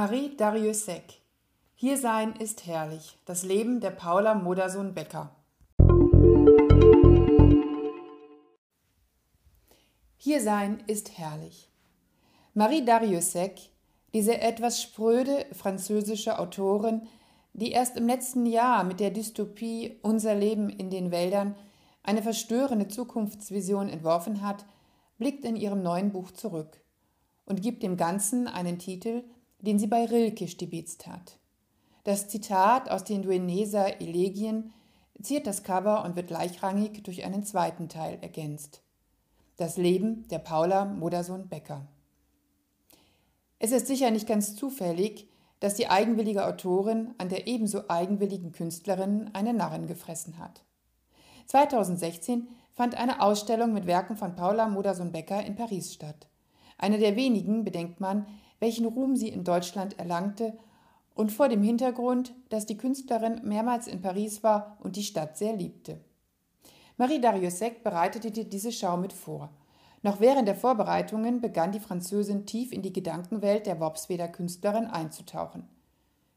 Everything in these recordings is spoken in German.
Marie Dariussec Hier sein ist herrlich. Das Leben der Paula Modersohn-Becker. Hier sein ist herrlich. Marie Dariussec, diese etwas spröde französische Autorin, die erst im letzten Jahr mit der Dystopie Unser Leben in den Wäldern eine verstörende Zukunftsvision entworfen hat, blickt in ihrem neuen Buch zurück und gibt dem Ganzen einen Titel, den sie bei Rilke stibitzt hat. Das Zitat aus den Dueneser Elegien ziert das Cover und wird gleichrangig durch einen zweiten Teil ergänzt. Das Leben der Paula Modersohn-Becker. Es ist sicher nicht ganz zufällig, dass die eigenwillige Autorin an der ebenso eigenwilligen Künstlerin einen Narren gefressen hat. 2016 fand eine Ausstellung mit Werken von Paula Modersohn-Becker in Paris statt. Eine der wenigen, bedenkt man, welchen Ruhm sie in Deutschland erlangte und vor dem Hintergrund, dass die Künstlerin mehrmals in Paris war und die Stadt sehr liebte. Marie Dariussec bereitete diese Schau mit vor. Noch während der Vorbereitungen begann die Französin tief in die Gedankenwelt der Worpsweder Künstlerin einzutauchen.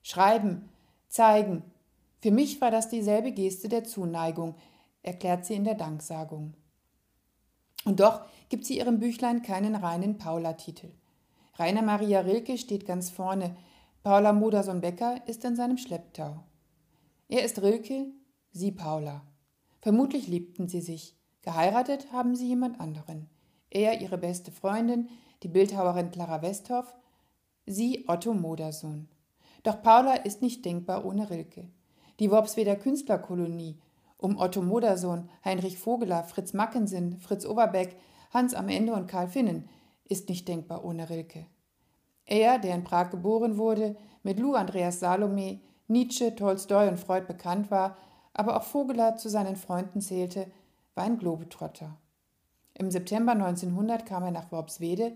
Schreiben, zeigen. Für mich war das dieselbe Geste der Zuneigung, erklärt sie in der Danksagung. Und doch gibt sie ihrem Büchlein keinen reinen Paula-Titel. Rainer Maria Rilke steht ganz vorne. Paula Modersohn-Becker ist in seinem Schlepptau. Er ist Rilke, sie Paula. Vermutlich liebten sie sich. Geheiratet haben sie jemand anderen. Er ihre beste Freundin, die Bildhauerin Clara Westhoff, sie Otto Modersohn. Doch Paula ist nicht denkbar ohne Rilke. Die Worpsweder Künstlerkolonie um Otto Modersohn, Heinrich Vogeler, Fritz Mackensen, Fritz Oberbeck, Hans am Ende und Karl Finnen ist nicht denkbar ohne Rilke. Er, der in Prag geboren wurde, mit Lou Andreas Salome, Nietzsche, Tolstoi und Freud bekannt war, aber auch Vogeler zu seinen Freunden zählte, war ein Globetrotter. Im September 1900 kam er nach Worpswede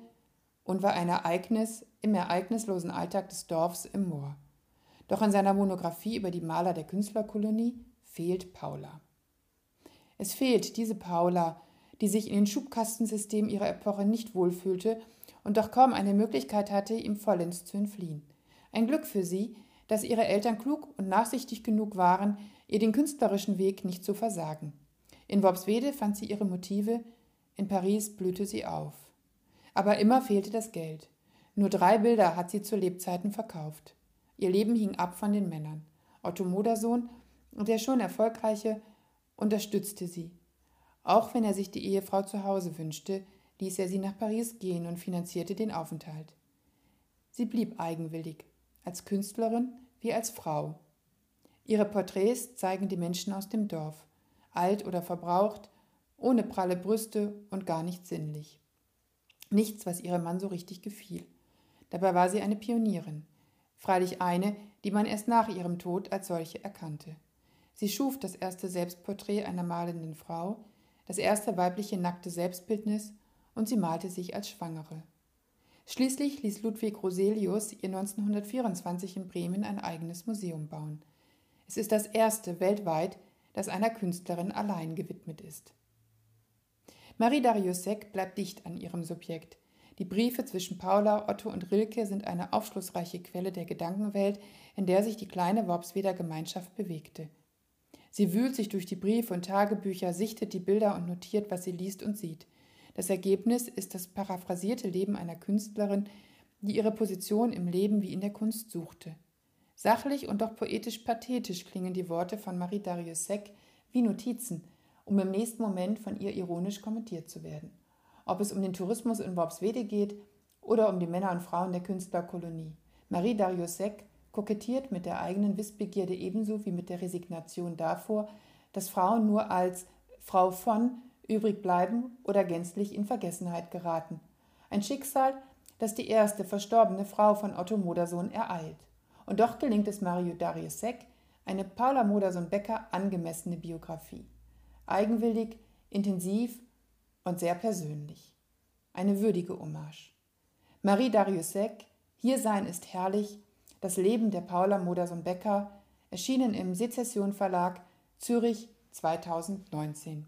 und war ein Ereignis im ereignislosen Alltag des Dorfs im Moor. Doch in seiner Monographie über die Maler der Künstlerkolonie fehlt Paula. Es fehlt diese Paula, die sich in den Schubkastensystemen ihrer Epoche nicht wohlfühlte und doch kaum eine Möglichkeit hatte, ihm vollends zu entfliehen. Ein Glück für sie, dass ihre Eltern klug und nachsichtig genug waren, ihr den künstlerischen Weg nicht zu versagen. In Worpswede fand sie ihre Motive, in Paris blühte sie auf. Aber immer fehlte das Geld. Nur drei Bilder hat sie zu Lebzeiten verkauft. Ihr Leben hing ab von den Männern. Otto Modersohn, der schon erfolgreiche, unterstützte sie. Auch wenn er sich die Ehefrau zu Hause wünschte, ließ er sie nach Paris gehen und finanzierte den Aufenthalt. Sie blieb eigenwillig, als Künstlerin wie als Frau. Ihre Porträts zeigen die Menschen aus dem Dorf, alt oder verbraucht, ohne pralle Brüste und gar nicht sinnlich. Nichts, was ihrem Mann so richtig gefiel. Dabei war sie eine Pionierin, freilich eine, die man erst nach ihrem Tod als solche erkannte. Sie schuf das erste Selbstporträt einer malenden Frau, das erste weibliche nackte Selbstbildnis und sie malte sich als Schwangere. Schließlich ließ Ludwig Roselius ihr 1924 in Bremen ein eigenes Museum bauen. Es ist das erste weltweit, das einer Künstlerin allein gewidmet ist. Marie Dariussec bleibt dicht an ihrem Subjekt. Die Briefe zwischen Paula, Otto und Rilke sind eine aufschlussreiche Quelle der Gedankenwelt, in der sich die kleine Worpsweder Gemeinschaft bewegte. Sie wühlt sich durch die Briefe und Tagebücher, sichtet die Bilder und notiert, was sie liest und sieht. Das Ergebnis ist das paraphrasierte Leben einer Künstlerin, die ihre Position im Leben wie in der Kunst suchte. Sachlich und doch poetisch pathetisch klingen die Worte von Marie Dariussec wie Notizen, um im nächsten Moment von ihr ironisch kommentiert zu werden. Ob es um den Tourismus in Worpswede geht oder um die Männer und Frauen der Künstlerkolonie. Marie Dariussec kokettiert mit der eigenen Wissbegierde ebenso wie mit der Resignation davor, dass Frauen nur als Frau von übrig bleiben oder gänzlich in Vergessenheit geraten. Ein Schicksal, das die erste verstorbene Frau von Otto Modersohn ereilt. Und doch gelingt es Mario Dariussec, eine Paula Modersohn-Becker angemessene Biografie. Eigenwillig, intensiv und sehr persönlich. Eine würdige Hommage. Marie Dariussec, Hier sein ist herrlich, das Leben der Paula Modersohn-Becker, erschienen im Sezession Verlag, Zürich 2019.